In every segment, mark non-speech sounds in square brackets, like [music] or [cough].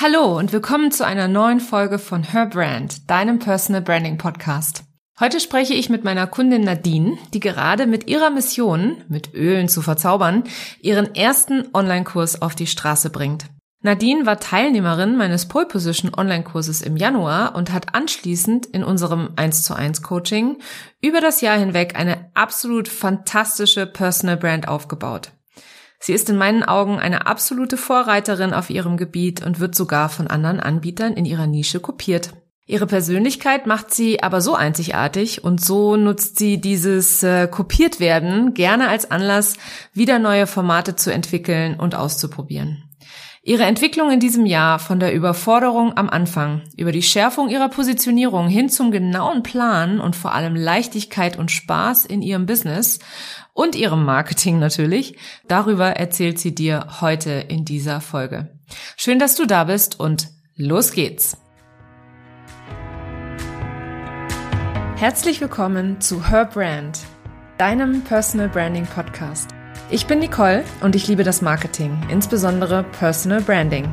Hallo und willkommen zu einer neuen Folge von Her Brand, deinem Personal Branding Podcast. Heute spreche ich mit meiner Kundin Nadine, die gerade mit ihrer Mission, mit Ölen zu verzaubern, ihren ersten Online-Kurs auf die Straße bringt. Nadine war Teilnehmerin meines Pole Position Online-Kurses im Januar und hat anschließend in unserem 1 zu 1 Coaching über das Jahr hinweg eine absolut fantastische Personal Brand aufgebaut. Sie ist in meinen Augen eine absolute Vorreiterin auf ihrem Gebiet und wird sogar von anderen Anbietern in ihrer Nische kopiert. Ihre Persönlichkeit macht sie aber so einzigartig und so nutzt sie dieses äh, kopiert werden gerne als Anlass, wieder neue Formate zu entwickeln und auszuprobieren. Ihre Entwicklung in diesem Jahr von der Überforderung am Anfang über die Schärfung ihrer Positionierung hin zum genauen Plan und vor allem Leichtigkeit und Spaß in ihrem Business und ihrem Marketing natürlich. Darüber erzählt sie dir heute in dieser Folge. Schön, dass du da bist und los geht's. Herzlich willkommen zu Her Brand, deinem Personal Branding Podcast. Ich bin Nicole und ich liebe das Marketing, insbesondere Personal Branding.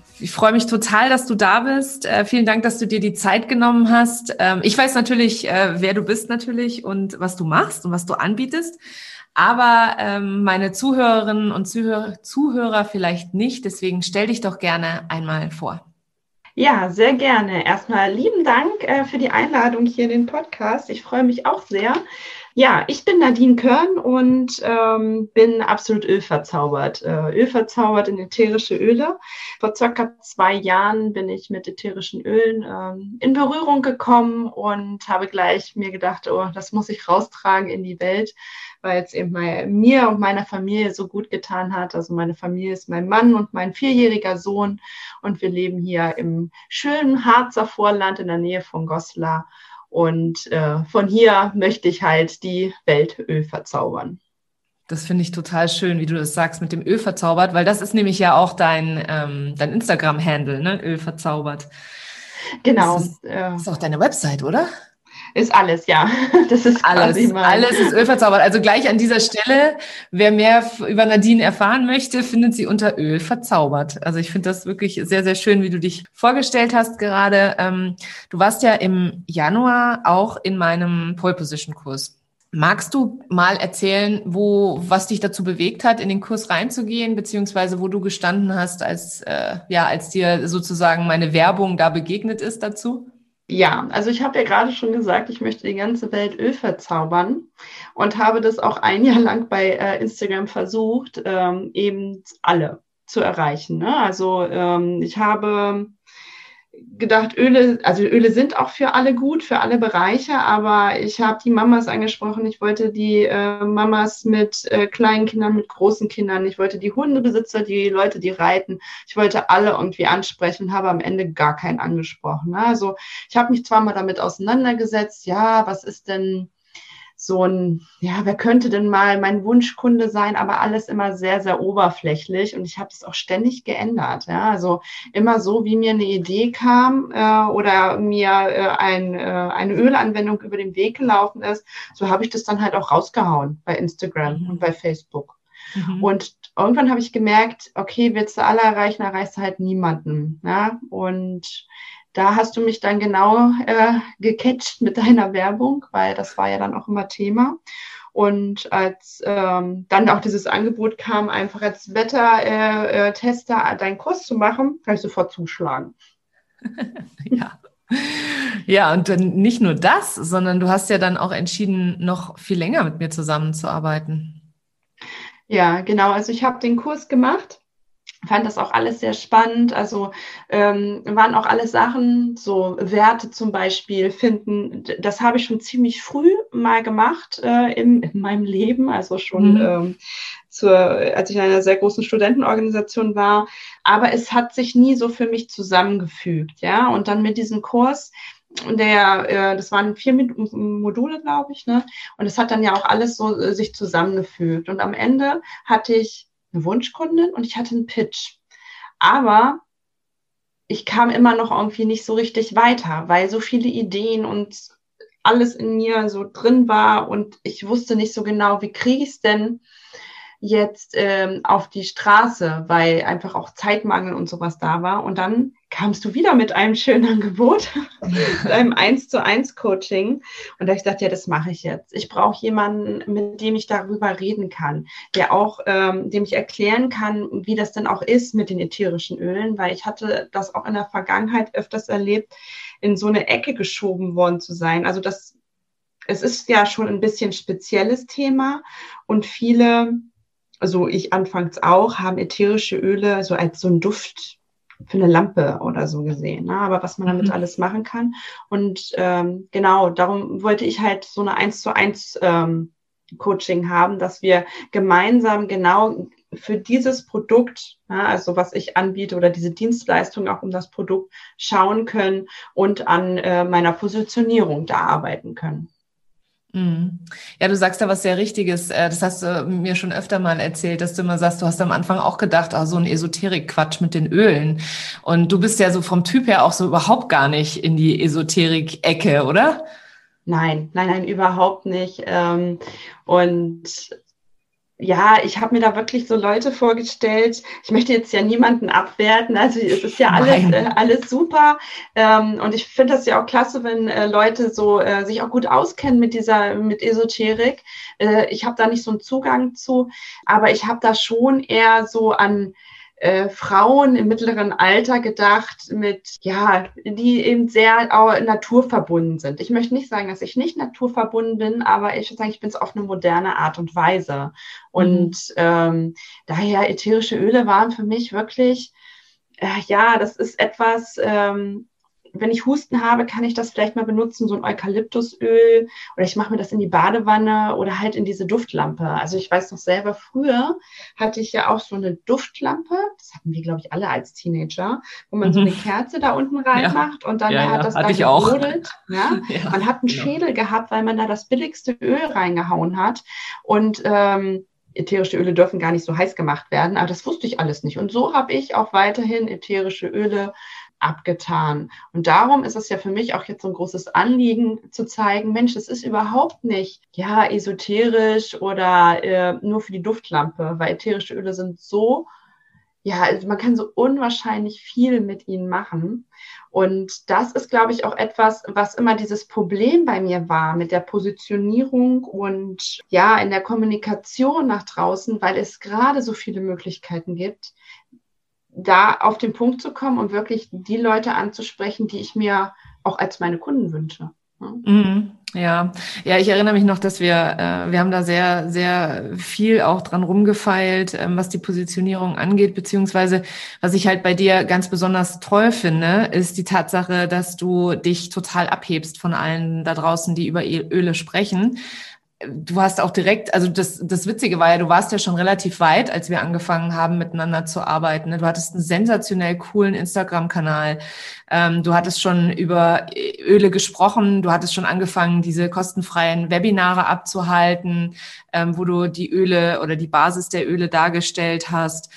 Ich freue mich total, dass du da bist. Äh, vielen Dank, dass du dir die Zeit genommen hast. Ähm, ich weiß natürlich, äh, wer du bist natürlich und was du machst und was du anbietest. Aber ähm, meine Zuhörerinnen und Zuhörer, Zuhörer vielleicht nicht. Deswegen stell dich doch gerne einmal vor. Ja, sehr gerne. Erstmal lieben Dank äh, für die Einladung hier in den Podcast. Ich freue mich auch sehr. Ja, ich bin Nadine Körn und ähm, bin absolut ölverzaubert. Äh, ölverzaubert in ätherische Öle. Vor circa zwei Jahren bin ich mit ätherischen Ölen ähm, in Berührung gekommen und habe gleich mir gedacht, oh, das muss ich raustragen in die Welt, weil es eben bei mir und meiner Familie so gut getan hat. Also meine Familie ist mein Mann und mein vierjähriger Sohn und wir leben hier im schönen Harzer Vorland in der Nähe von Goslar. Und äh, von hier möchte ich halt die Weltöl verzaubern. Das finde ich total schön, wie du das sagst, mit dem Öl verzaubert, weil das ist nämlich ja auch dein, ähm, dein Instagram-Handle, ne? Öl verzaubert. Genau. Das ist, äh, ist auch deine Website, oder? Ist alles, ja. [laughs] Das ist alles. Alles ist Öl verzaubert. Also gleich an dieser Stelle, wer mehr über Nadine erfahren möchte, findet sie unter Öl verzaubert. Also ich finde das wirklich sehr, sehr schön, wie du dich vorgestellt hast gerade. Ähm, du warst ja im Januar auch in meinem Pole Position Kurs. Magst du mal erzählen, wo, was dich dazu bewegt hat, in den Kurs reinzugehen, beziehungsweise wo du gestanden hast, als, äh, ja, als dir sozusagen meine Werbung da begegnet ist dazu? Ja, also ich habe ja gerade schon gesagt, ich möchte die ganze Welt Öl verzaubern und habe das auch ein Jahr lang bei äh, Instagram versucht, ähm, eben alle zu erreichen. Ne? Also ähm, ich habe gedacht, Öle, also Öle sind auch für alle gut, für alle Bereiche, aber ich habe die Mamas angesprochen, ich wollte die äh, Mamas mit äh, kleinen Kindern, mit großen Kindern, ich wollte die Hundebesitzer, die Leute, die reiten, ich wollte alle irgendwie ansprechen und habe am Ende gar keinen angesprochen. Also ich habe mich zwar mal damit auseinandergesetzt, ja, was ist denn so ein, ja, wer könnte denn mal mein Wunschkunde sein, aber alles immer sehr, sehr oberflächlich und ich habe es auch ständig geändert. Ja, also immer so, wie mir eine Idee kam äh, oder mir äh, ein, äh, eine Ölanwendung über den Weg gelaufen ist, so habe ich das dann halt auch rausgehauen bei Instagram mhm. und bei Facebook. Mhm. Und irgendwann habe ich gemerkt, okay, willst du alle erreichen, erreichst du halt niemanden. Ja? Und da hast du mich dann genau äh, gecatcht mit deiner Werbung, weil das war ja dann auch immer Thema. Und als ähm, dann auch dieses Angebot kam, einfach als Wetter-Tester äh, äh, deinen Kurs zu machen, habe ich sofort zuschlagen. [laughs] ja. Ja, und dann nicht nur das, sondern du hast ja dann auch entschieden, noch viel länger mit mir zusammenzuarbeiten. Ja, genau. Also ich habe den Kurs gemacht fand das auch alles sehr spannend. Also ähm, waren auch alles Sachen, so Werte zum Beispiel finden. Das habe ich schon ziemlich früh mal gemacht äh, in, in meinem Leben, also schon mhm. ähm, zur, als ich in einer sehr großen Studentenorganisation war. Aber es hat sich nie so für mich zusammengefügt, ja. Und dann mit diesem Kurs der, äh, das waren vier Module, glaube ich, ne? Und es hat dann ja auch alles so äh, sich zusammengefügt. Und am Ende hatte ich eine Wunschkundin und ich hatte einen Pitch. Aber ich kam immer noch irgendwie nicht so richtig weiter, weil so viele Ideen und alles in mir so drin war und ich wusste nicht so genau, wie kriege ich es denn jetzt ähm, auf die Straße, weil einfach auch Zeitmangel und sowas da war. Und dann kamst du wieder mit einem schönen [laughs] Angebot, mit [laughs] einem eins zu eins Coaching. Und da ich gedacht, ja, das mache ich jetzt. Ich brauche jemanden, mit dem ich darüber reden kann, der auch, ähm, dem ich erklären kann, wie das denn auch ist mit den ätherischen Ölen, weil ich hatte das auch in der Vergangenheit öfters erlebt, in so eine Ecke geschoben worden zu sein. Also das, es ist ja schon ein bisschen spezielles Thema und viele also ich anfangs auch, haben ätherische Öle so als so ein Duft für eine Lampe oder so gesehen, ne? aber was man damit mhm. alles machen kann. Und ähm, genau, darum wollte ich halt so eine eins zu eins ähm, Coaching haben, dass wir gemeinsam genau für dieses Produkt, ja, also was ich anbiete oder diese Dienstleistung auch um das Produkt schauen können und an äh, meiner Positionierung da arbeiten können. Mhm. Ja, du sagst da was sehr Richtiges. Äh, das hast du mir schon öfter mal erzählt, dass du immer sagst, du hast am Anfang auch gedacht, ah, so ein Esoterik-Quatsch mit den Ölen. Und du bist ja so vom Typ her auch so überhaupt gar nicht in die Esoterik-Ecke, oder? Nein, nein, nein, überhaupt nicht. Ähm, und ja, ich habe mir da wirklich so Leute vorgestellt. Ich möchte jetzt ja niemanden abwerten. Also es ist ja alles, äh, alles super. Ähm, und ich finde das ja auch klasse, wenn äh, Leute so äh, sich auch gut auskennen mit dieser, mit Esoterik. Äh, ich habe da nicht so einen Zugang zu, aber ich habe da schon eher so an äh, Frauen im mittleren Alter gedacht, mit, ja, die eben sehr naturverbunden sind. Ich möchte nicht sagen, dass ich nicht naturverbunden bin, aber ich würde sagen, ich bin es auf eine moderne Art und Weise. Und mhm. ähm, daher ätherische Öle waren für mich wirklich, äh, ja, das ist etwas, ähm, wenn ich Husten habe, kann ich das vielleicht mal benutzen, so ein Eukalyptusöl oder ich mache mir das in die Badewanne oder halt in diese Duftlampe. Also ich weiß noch selber, früher hatte ich ja auch so eine Duftlampe, das hatten wir, glaube ich, alle als Teenager, wo man mhm. so eine Kerze da unten reinmacht ja. und dann ja, hat das hatte da gebrodelt. Ja? [laughs] ja? Man hat einen Schädel gehabt, weil man da das billigste Öl reingehauen hat und ähm, ätherische Öle dürfen gar nicht so heiß gemacht werden, aber das wusste ich alles nicht. Und so habe ich auch weiterhin ätherische Öle abgetan. Und darum ist es ja für mich auch jetzt so ein großes Anliegen zu zeigen, Mensch, es ist überhaupt nicht, ja, esoterisch oder äh, nur für die Duftlampe, weil ätherische Öle sind so, ja, also man kann so unwahrscheinlich viel mit ihnen machen. Und das ist, glaube ich, auch etwas, was immer dieses Problem bei mir war mit der Positionierung und ja, in der Kommunikation nach draußen, weil es gerade so viele Möglichkeiten gibt, da auf den Punkt zu kommen und wirklich die Leute anzusprechen, die ich mir auch als meine Kunden wünsche. Mhm. Ja, ja, ich erinnere mich noch, dass wir, äh, wir haben da sehr, sehr viel auch dran rumgefeilt, ähm, was die Positionierung angeht, beziehungsweise was ich halt bei dir ganz besonders toll finde, ist die Tatsache, dass du dich total abhebst von allen da draußen, die über Öle sprechen du hast auch direkt, also das, das Witzige war ja, du warst ja schon relativ weit, als wir angefangen haben, miteinander zu arbeiten. Ne? Du hattest einen sensationell coolen Instagram-Kanal. Ähm, du hattest schon über Öle gesprochen. Du hattest schon angefangen, diese kostenfreien Webinare abzuhalten, ähm, wo du die Öle oder die Basis der Öle dargestellt hast.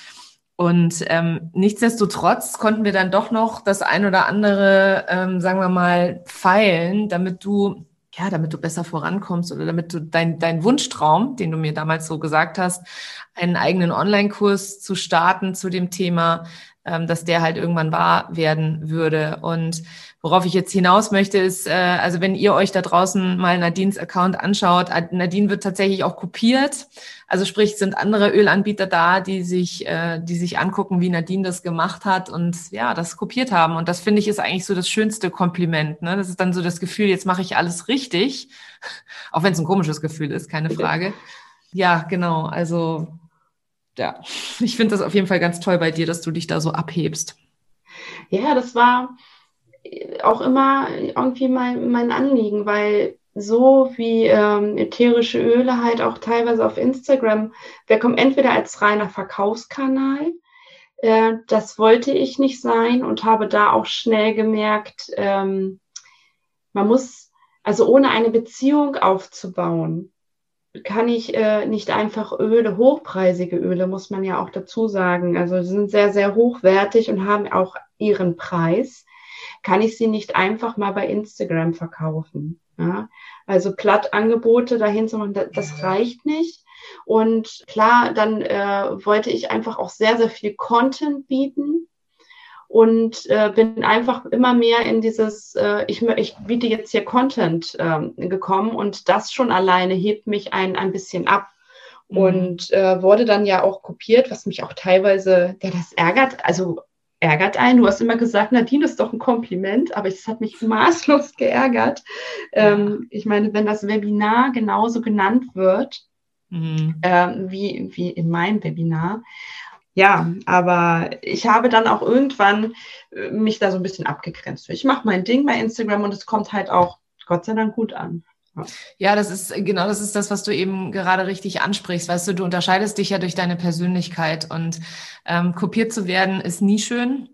Und ähm, nichtsdestotrotz konnten wir dann doch noch das ein oder andere, ähm, sagen wir mal, feilen, damit du ja, damit du besser vorankommst oder damit du dein, dein Wunschtraum, den du mir damals so gesagt hast, einen eigenen Online-Kurs zu starten zu dem Thema, ähm, dass der halt irgendwann wahr werden würde. Und worauf ich jetzt hinaus möchte, ist, äh, also wenn ihr euch da draußen mal Nadines Account anschaut, Nadine wird tatsächlich auch kopiert. Also sprich, sind andere Ölanbieter da, die sich, äh, die sich angucken, wie Nadine das gemacht hat und ja, das kopiert haben. Und das finde ich ist eigentlich so das schönste Kompliment. Ne? Das ist dann so das Gefühl, jetzt mache ich alles richtig, [laughs] auch wenn es ein komisches Gefühl ist, keine Frage. Ja, genau. Also ja, [laughs] ich finde das auf jeden Fall ganz toll bei dir, dass du dich da so abhebst. Ja, das war auch immer irgendwie mein, mein Anliegen, weil so wie ähm, ätherische Öle halt auch teilweise auf Instagram, wir kommen entweder als reiner Verkaufskanal, äh, das wollte ich nicht sein und habe da auch schnell gemerkt, ähm, man muss, also ohne eine Beziehung aufzubauen, kann ich äh, nicht einfach Öle, hochpreisige Öle, muss man ja auch dazu sagen. Also sie sind sehr, sehr hochwertig und haben auch ihren Preis. Kann ich sie nicht einfach mal bei Instagram verkaufen? Ja? Also Plattangebote dahin zu machen, das, das reicht nicht. Und klar, dann äh, wollte ich einfach auch sehr, sehr viel Content bieten und äh, bin einfach immer mehr in dieses, äh, ich, ich biete jetzt hier Content äh, gekommen und das schon alleine hebt mich ein, ein bisschen ab. Mhm. Und äh, wurde dann ja auch kopiert, was mich auch teilweise, ja, das ärgert, also ärgert einen. Du hast immer gesagt, Nadine ist doch ein Kompliment, aber es hat mich [laughs] maßlos geärgert. Ja. Ähm, ich meine, wenn das Webinar genauso genannt wird, mhm. ähm, wie, wie in meinem Webinar, ja, aber ich habe dann auch irgendwann äh, mich da so ein bisschen abgegrenzt. Ich mache mein Ding bei Instagram und es kommt halt auch Gott sei Dank gut an. Ja, das ist genau das ist das, was du eben gerade richtig ansprichst. Weißt du, du unterscheidest dich ja durch deine Persönlichkeit und ähm, kopiert zu werden ist nie schön.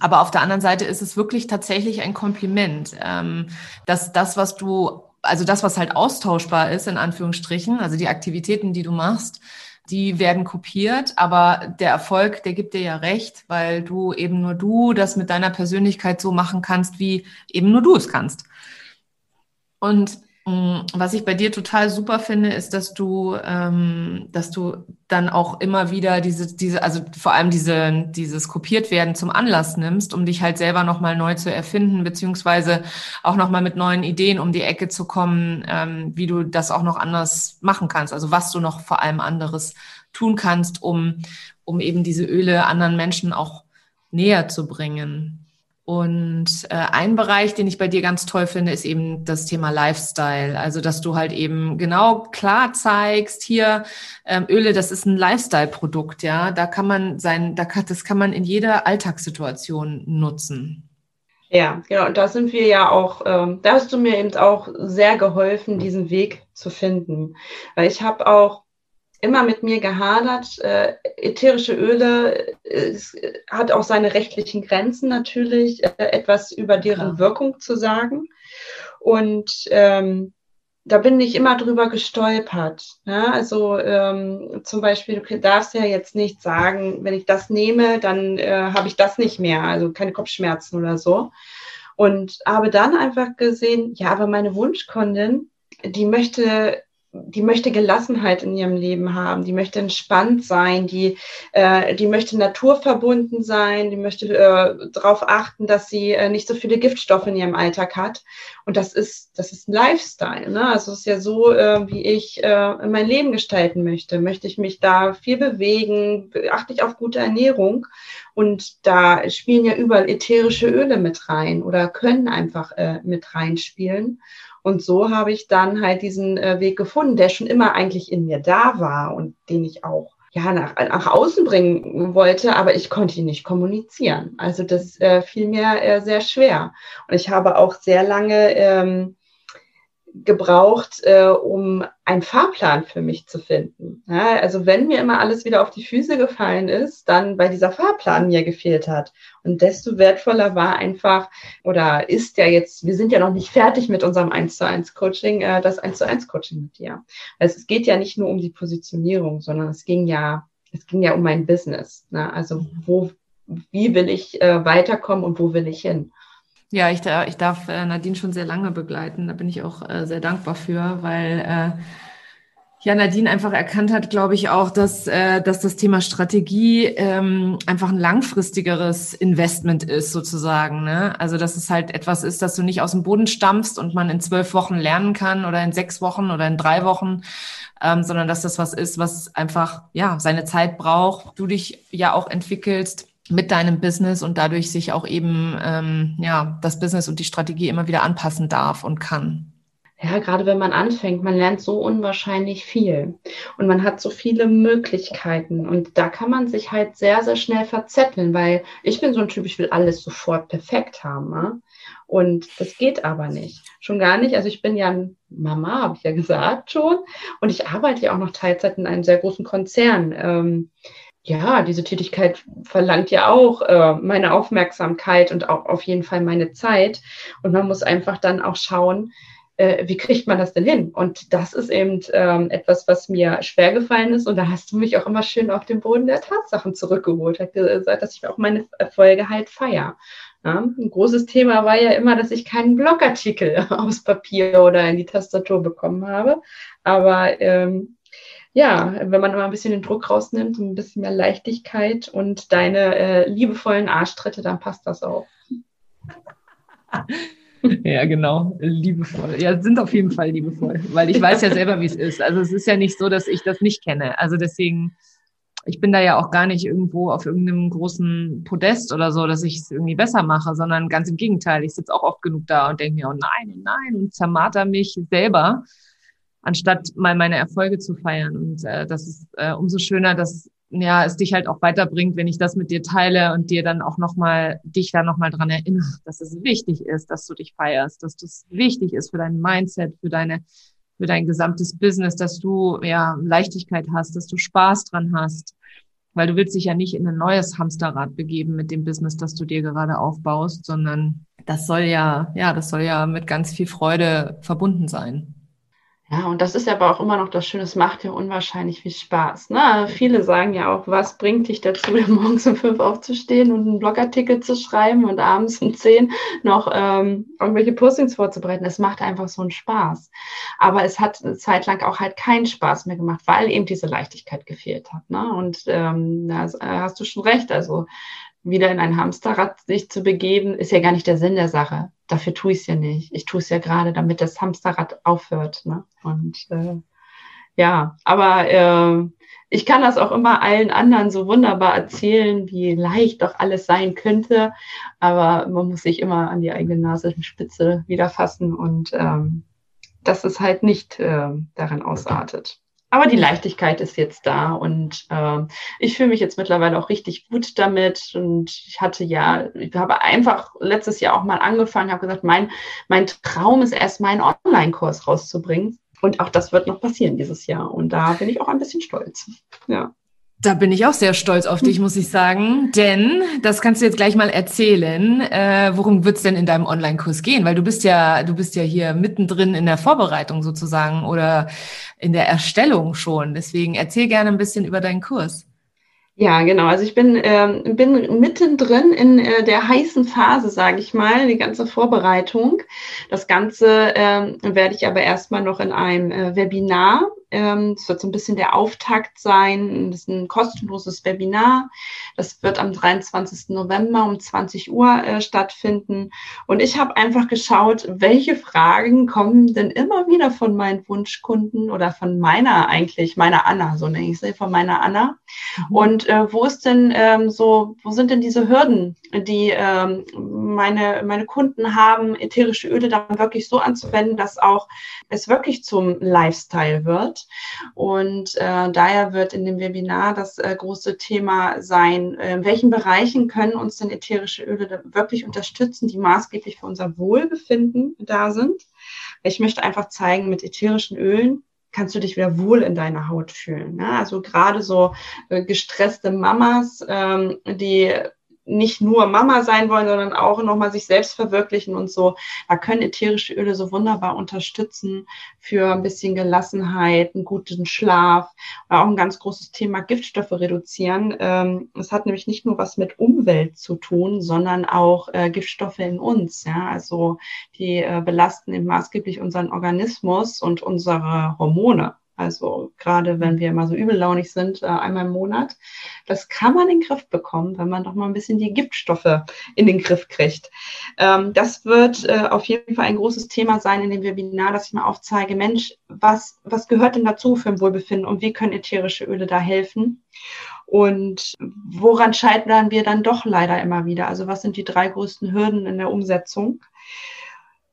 Aber auf der anderen Seite ist es wirklich tatsächlich ein Kompliment, ähm, dass das, was du, also das, was halt austauschbar ist, in Anführungsstrichen, also die Aktivitäten, die du machst, die werden kopiert, aber der Erfolg, der gibt dir ja recht, weil du eben nur du das mit deiner Persönlichkeit so machen kannst, wie eben nur du es kannst. Und was ich bei dir total super finde, ist, dass du, ähm, dass du dann auch immer wieder diese, diese, also vor allem diese, dieses kopiert werden zum Anlass nimmst, um dich halt selber nochmal neu zu erfinden, beziehungsweise auch nochmal mit neuen Ideen um die Ecke zu kommen, ähm, wie du das auch noch anders machen kannst. Also was du noch vor allem anderes tun kannst, um, um eben diese Öle anderen Menschen auch näher zu bringen. Und äh, ein Bereich, den ich bei dir ganz toll finde, ist eben das Thema Lifestyle. Also, dass du halt eben genau klar zeigst, hier ähm, Öle, das ist ein Lifestyle-Produkt, ja. Da kann man sein, da kann, das kann man in jeder Alltagssituation nutzen. Ja, genau. Und da sind wir ja auch, ähm, da hast du mir eben auch sehr geholfen, diesen Weg zu finden. Weil ich habe auch immer mit mir gehadert. Äh, ätherische Öle äh, hat auch seine rechtlichen Grenzen natürlich, äh, etwas über deren Klar. Wirkung zu sagen. Und ähm, da bin ich immer drüber gestolpert. Ja? Also ähm, zum Beispiel, du darfst ja jetzt nicht sagen, wenn ich das nehme, dann äh, habe ich das nicht mehr, also keine Kopfschmerzen oder so. Und habe dann einfach gesehen, ja, aber meine Wunschkundin, die möchte die möchte Gelassenheit in ihrem Leben haben, die möchte entspannt sein, die, äh, die möchte naturverbunden sein, die möchte äh, darauf achten, dass sie äh, nicht so viele Giftstoffe in ihrem Alltag hat. Und das ist, das ist ein Lifestyle. Ne? Also es ist ja so, äh, wie ich äh, mein Leben gestalten möchte. Möchte ich mich da viel bewegen, achte ich auf gute Ernährung. Und da spielen ja überall ätherische Öle mit rein oder können einfach äh, mit reinspielen. Und so habe ich dann halt diesen äh, Weg gefunden, der schon immer eigentlich in mir da war und den ich auch ja, nach, nach außen bringen wollte, aber ich konnte ihn nicht kommunizieren. Also das äh, fiel mir äh, sehr schwer. Und ich habe auch sehr lange ähm, gebraucht, äh, um einen Fahrplan für mich zu finden. Ja, also wenn mir immer alles wieder auf die Füße gefallen ist, dann weil dieser Fahrplan mir gefehlt hat. Und desto wertvoller war einfach oder ist ja jetzt, wir sind ja noch nicht fertig mit unserem 1 zu 1 Coaching, äh, das 1 zu 1 Coaching mit dir. Also es geht ja nicht nur um die Positionierung, sondern es ging ja, es ging ja um mein Business. Ne? Also wo, wie will ich äh, weiterkommen und wo will ich hin? Ja, ich, ich darf äh, Nadine schon sehr lange begleiten. Da bin ich auch äh, sehr dankbar für, weil äh, ja Nadine einfach erkannt hat, glaube ich, auch, dass, äh, dass das Thema Strategie ähm, einfach ein langfristigeres Investment ist, sozusagen. Ne? Also dass es halt etwas ist, dass du nicht aus dem Boden stampfst und man in zwölf Wochen lernen kann oder in sechs Wochen oder in drei Wochen, ähm, sondern dass das was ist, was einfach ja seine Zeit braucht. Du dich ja auch entwickelst mit deinem Business und dadurch sich auch eben ähm, ja das Business und die Strategie immer wieder anpassen darf und kann. Ja, gerade wenn man anfängt, man lernt so unwahrscheinlich viel und man hat so viele Möglichkeiten und da kann man sich halt sehr, sehr schnell verzetteln, weil ich bin so ein Typ, ich will alles sofort perfekt haben. Ne? Und das geht aber nicht. Schon gar nicht. Also ich bin ja Mama, habe ich ja gesagt schon. Und ich arbeite ja auch noch Teilzeit in einem sehr großen Konzern. Ähm, ja, diese Tätigkeit verlangt ja auch äh, meine Aufmerksamkeit und auch auf jeden Fall meine Zeit. Und man muss einfach dann auch schauen, äh, wie kriegt man das denn hin? Und das ist eben ähm, etwas, was mir schwer gefallen ist. Und da hast du mich auch immer schön auf den Boden der Tatsachen zurückgeholt. Hat gesagt, dass ich auch meine Erfolge halt feier. Ja, ein großes Thema war ja immer, dass ich keinen Blogartikel [laughs] aufs Papier oder in die Tastatur bekommen habe. Aber ähm, ja, wenn man immer ein bisschen den Druck rausnimmt ein bisschen mehr Leichtigkeit und deine äh, liebevollen Arschtritte, dann passt das auch. [laughs] Ja, genau, liebevoll. Ja, sind auf jeden Fall liebevoll, weil ich weiß ja selber, wie es ist. Also es ist ja nicht so, dass ich das nicht kenne. Also deswegen, ich bin da ja auch gar nicht irgendwo auf irgendeinem großen Podest oder so, dass ich es irgendwie besser mache, sondern ganz im Gegenteil. Ich sitze auch oft genug da und denke mir, oh nein, oh nein, und zermarter mich selber anstatt mal meine Erfolge zu feiern. Und äh, das ist äh, umso schöner, dass ja es dich halt auch weiterbringt, wenn ich das mit dir teile und dir dann auch nochmal, dich da nochmal dran erinnere, dass es wichtig ist, dass du dich feierst, dass das wichtig ist für dein Mindset, für deine, für dein gesamtes Business, dass du ja Leichtigkeit hast, dass du Spaß dran hast. Weil du willst dich ja nicht in ein neues Hamsterrad begeben mit dem Business, das du dir gerade aufbaust, sondern das soll ja, ja, das soll ja mit ganz viel Freude verbunden sein. Ja, und das ist aber auch immer noch das Schöne, es macht ja unwahrscheinlich viel Spaß. Ne? Viele sagen ja auch, was bringt dich dazu, [laughs] morgens um fünf aufzustehen und einen Blogartikel zu schreiben und abends um zehn noch ähm, irgendwelche Postings vorzubereiten. Es macht einfach so einen Spaß. Aber es hat eine Zeit lang auch halt keinen Spaß mehr gemacht, weil eben diese Leichtigkeit gefehlt hat. Ne? Und ähm, da hast du schon recht. Also wieder in ein Hamsterrad sich zu begeben, ist ja gar nicht der Sinn der Sache. Dafür tue ich es ja nicht. Ich tue es ja gerade, damit das Hamsterrad aufhört. Ne? Und äh, ja, aber äh, ich kann das auch immer allen anderen so wunderbar erzählen, wie leicht doch alles sein könnte. Aber man muss sich immer an die eigene Nasenspitze wieder fassen und ähm, dass es halt nicht äh, darin ausartet. Aber die Leichtigkeit ist jetzt da und äh, ich fühle mich jetzt mittlerweile auch richtig gut damit. Und ich hatte ja, ich habe einfach letztes Jahr auch mal angefangen, habe gesagt, mein, mein Traum ist erst meinen Online-Kurs rauszubringen. Und auch das wird noch passieren dieses Jahr. Und da bin ich auch ein bisschen stolz. Ja. Da bin ich auch sehr stolz auf dich, muss ich sagen. Denn, das kannst du jetzt gleich mal erzählen, äh, worum wird's denn in deinem Online-Kurs gehen? Weil du bist ja, du bist ja hier mittendrin in der Vorbereitung sozusagen oder in der Erstellung schon. Deswegen erzähl gerne ein bisschen über deinen Kurs. Ja, genau. Also ich bin, ähm, bin mittendrin in äh, der heißen Phase, sage ich mal, die ganze Vorbereitung. Das Ganze ähm, werde ich aber erstmal noch in einem äh, Webinar ähm, das wird so ein bisschen der Auftakt sein. Das ist ein kostenloses Webinar. Das wird am 23. November um 20 Uhr äh, stattfinden. Und ich habe einfach geschaut, welche Fragen kommen denn immer wieder von meinen Wunschkunden oder von meiner eigentlich, meiner Anna, so nenne ich sie, von meiner Anna. Mhm. Und äh, wo ist denn ähm, so, wo sind denn diese Hürden, die ähm, meine, meine Kunden haben, ätherische Öle dann wirklich so anzuwenden, dass auch es wirklich zum Lifestyle wird? Und äh, daher wird in dem Webinar das äh, große Thema sein, äh, in welchen Bereichen können uns denn ätherische Öle wirklich unterstützen, die maßgeblich für unser Wohlbefinden da sind. Ich möchte einfach zeigen, mit ätherischen Ölen kannst du dich wieder wohl in deiner Haut fühlen. Ne? Also gerade so äh, gestresste Mamas, ähm, die nicht nur Mama sein wollen, sondern auch nochmal sich selbst verwirklichen und so. Da können ätherische Öle so wunderbar unterstützen für ein bisschen Gelassenheit, einen guten Schlaf. Auch ein ganz großes Thema Giftstoffe reduzieren. Ähm, es hat nämlich nicht nur was mit Umwelt zu tun, sondern auch äh, Giftstoffe in uns. Ja, also die äh, belasten eben maßgeblich unseren Organismus und unsere Hormone. Also gerade wenn wir mal so übellaunig sind, äh, einmal im Monat. Das kann man in den Griff bekommen, wenn man doch mal ein bisschen die Giftstoffe in den Griff kriegt. Ähm, das wird äh, auf jeden Fall ein großes Thema sein in dem Webinar, dass ich mal aufzeige, Mensch, was, was gehört denn dazu für ein Wohlbefinden und wie können ätherische Öle da helfen? Und woran scheitern wir dann doch leider immer wieder? Also was sind die drei größten Hürden in der Umsetzung?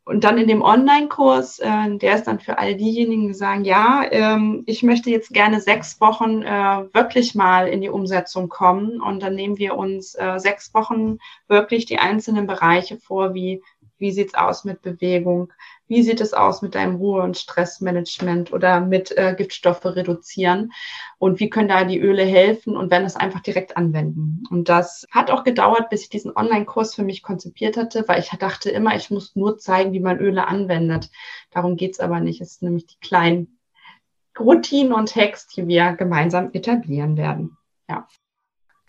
Und dann in dem Online-Kurs, äh, der ist dann für all diejenigen, die sagen, ja, ähm, ich möchte jetzt gerne sechs Wochen äh, wirklich mal in die Umsetzung kommen. Und dann nehmen wir uns äh, sechs Wochen wirklich die einzelnen Bereiche vor, wie wie sieht's aus mit Bewegung? Wie sieht es aus mit deinem Ruhe- und Stressmanagement oder mit äh, Giftstoffe reduzieren? Und wie können da die Öle helfen und wenn es einfach direkt anwenden? Und das hat auch gedauert, bis ich diesen Online-Kurs für mich konzipiert hatte, weil ich dachte immer, ich muss nur zeigen, wie man Öle anwendet. Darum geht's aber nicht. Es sind nämlich die kleinen Routinen und Hacks, die wir gemeinsam etablieren werden. Ja.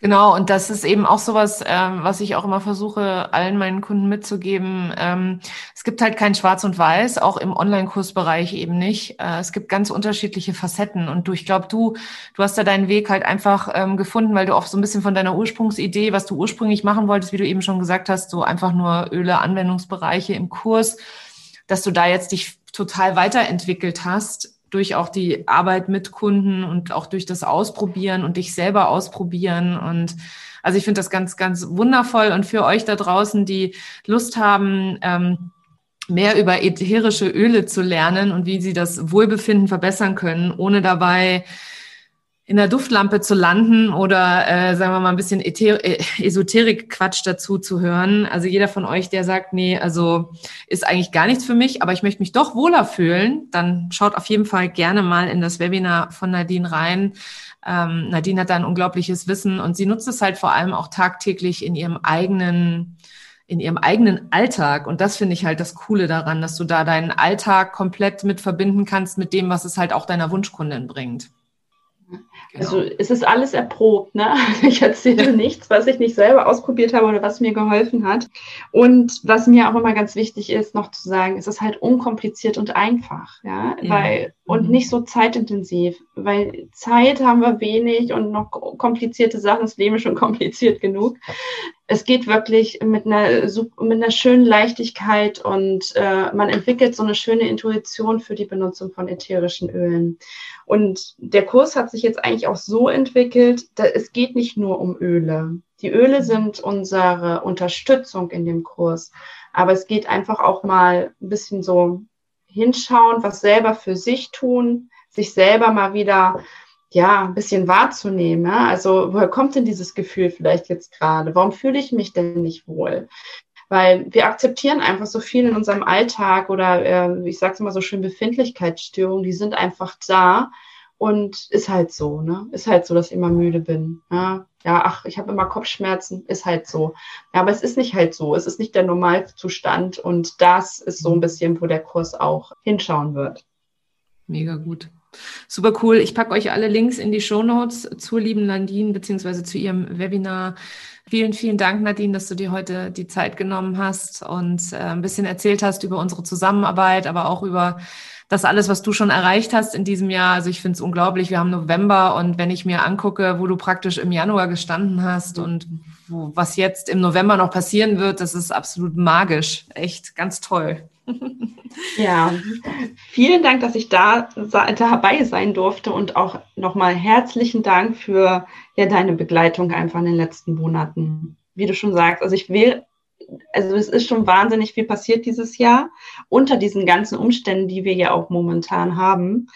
Genau, und das ist eben auch sowas, ähm, was ich auch immer versuche, allen meinen Kunden mitzugeben. Ähm, es gibt halt kein Schwarz und Weiß, auch im Online-Kursbereich eben nicht. Äh, es gibt ganz unterschiedliche Facetten. Und du, ich glaube, du, du hast da deinen Weg halt einfach ähm, gefunden, weil du auch so ein bisschen von deiner Ursprungsidee, was du ursprünglich machen wolltest, wie du eben schon gesagt hast, so einfach nur Öle, Anwendungsbereiche im Kurs, dass du da jetzt dich total weiterentwickelt hast durch auch die Arbeit mit Kunden und auch durch das Ausprobieren und dich selber ausprobieren. Und also ich finde das ganz, ganz wundervoll. Und für euch da draußen, die Lust haben, ähm, mehr über ätherische Öle zu lernen und wie sie das Wohlbefinden verbessern können, ohne dabei in der Duftlampe zu landen oder äh, sagen wir mal ein bisschen äh, Esoterik-Quatsch dazu zu hören. Also jeder von euch, der sagt, nee, also ist eigentlich gar nichts für mich, aber ich möchte mich doch wohler fühlen, dann schaut auf jeden Fall gerne mal in das Webinar von Nadine rein. Ähm, Nadine hat da ein unglaubliches Wissen und sie nutzt es halt vor allem auch tagtäglich in ihrem eigenen in ihrem eigenen Alltag. Und das finde ich halt das Coole daran, dass du da deinen Alltag komplett mit verbinden kannst mit dem, was es halt auch deiner Wunschkundin bringt. Genau. Also es ist alles erprobt, ne? [laughs] Ich erzähle nichts, was ich nicht selber ausprobiert habe oder was mir geholfen hat. Und was mir auch immer ganz wichtig ist, noch zu sagen, es ist halt unkompliziert und einfach, ja, ja. weil und mhm. nicht so zeitintensiv, weil Zeit haben wir wenig und noch komplizierte Sachen, das Leben ist schon [laughs] kompliziert genug. Es geht wirklich mit einer, mit einer schönen Leichtigkeit und äh, man entwickelt so eine schöne Intuition für die Benutzung von ätherischen Ölen. Und der Kurs hat sich jetzt eigentlich auch so entwickelt, dass es geht nicht nur um Öle. Die Öle sind unsere Unterstützung in dem Kurs. Aber es geht einfach auch mal ein bisschen so hinschauen, was selber für sich tun, sich selber mal wieder ja, ein bisschen wahrzunehmen. Ja? Also, woher kommt denn dieses Gefühl vielleicht jetzt gerade? Warum fühle ich mich denn nicht wohl? Weil wir akzeptieren einfach so viel in unserem Alltag oder äh, ich sage es immer so schön, Befindlichkeitsstörungen, die sind einfach da und ist halt so, ne? Ist halt so, dass ich immer müde bin. Ja, ja ach, ich habe immer Kopfschmerzen, ist halt so. Ja, aber es ist nicht halt so. Es ist nicht der Normalzustand und das ist so ein bisschen, wo der Kurs auch hinschauen wird. Mega gut. Super cool. Ich packe euch alle Links in die Show Notes zur lieben Nadine beziehungsweise zu ihrem Webinar. Vielen, vielen Dank, Nadine, dass du dir heute die Zeit genommen hast und äh, ein bisschen erzählt hast über unsere Zusammenarbeit, aber auch über das alles, was du schon erreicht hast in diesem Jahr. Also ich finde es unglaublich. Wir haben November und wenn ich mir angucke, wo du praktisch im Januar gestanden hast und wo, was jetzt im November noch passieren wird, das ist absolut magisch. Echt ganz toll. Ja, vielen Dank, dass ich da dabei sein durfte und auch nochmal herzlichen Dank für ja, deine Begleitung einfach in den letzten Monaten. Wie du schon sagst, also ich will also es ist schon wahnsinnig viel passiert dieses Jahr unter diesen ganzen Umständen, die wir ja auch momentan haben.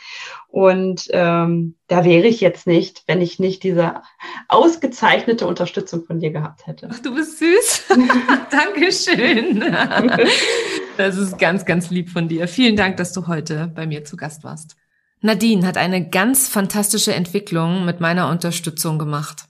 Und ähm, da wäre ich jetzt nicht, wenn ich nicht diese ausgezeichnete Unterstützung von dir gehabt hätte. Ach, du bist süß. [laughs] Dankeschön. [laughs] das ist ganz, ganz lieb von dir. Vielen Dank, dass du heute bei mir zu Gast warst. Nadine hat eine ganz fantastische Entwicklung mit meiner Unterstützung gemacht.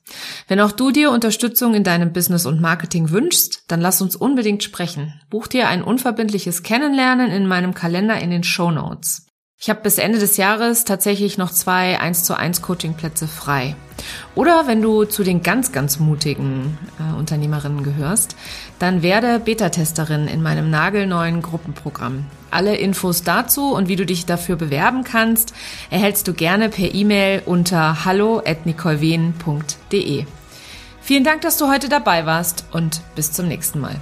Wenn auch du dir Unterstützung in deinem Business und Marketing wünschst, dann lass uns unbedingt sprechen. Buch dir ein unverbindliches Kennenlernen in meinem Kalender in den Show Notes. Ich habe bis Ende des Jahres tatsächlich noch zwei 1 zu 1 Coachingplätze frei. Oder wenn du zu den ganz, ganz mutigen äh, Unternehmerinnen gehörst, dann werde Beta-Testerin in meinem nagelneuen Gruppenprogramm. Alle Infos dazu und wie du dich dafür bewerben kannst, erhältst du gerne per E-Mail unter hallo@nicolwen.de. Vielen Dank, dass du heute dabei warst und bis zum nächsten Mal.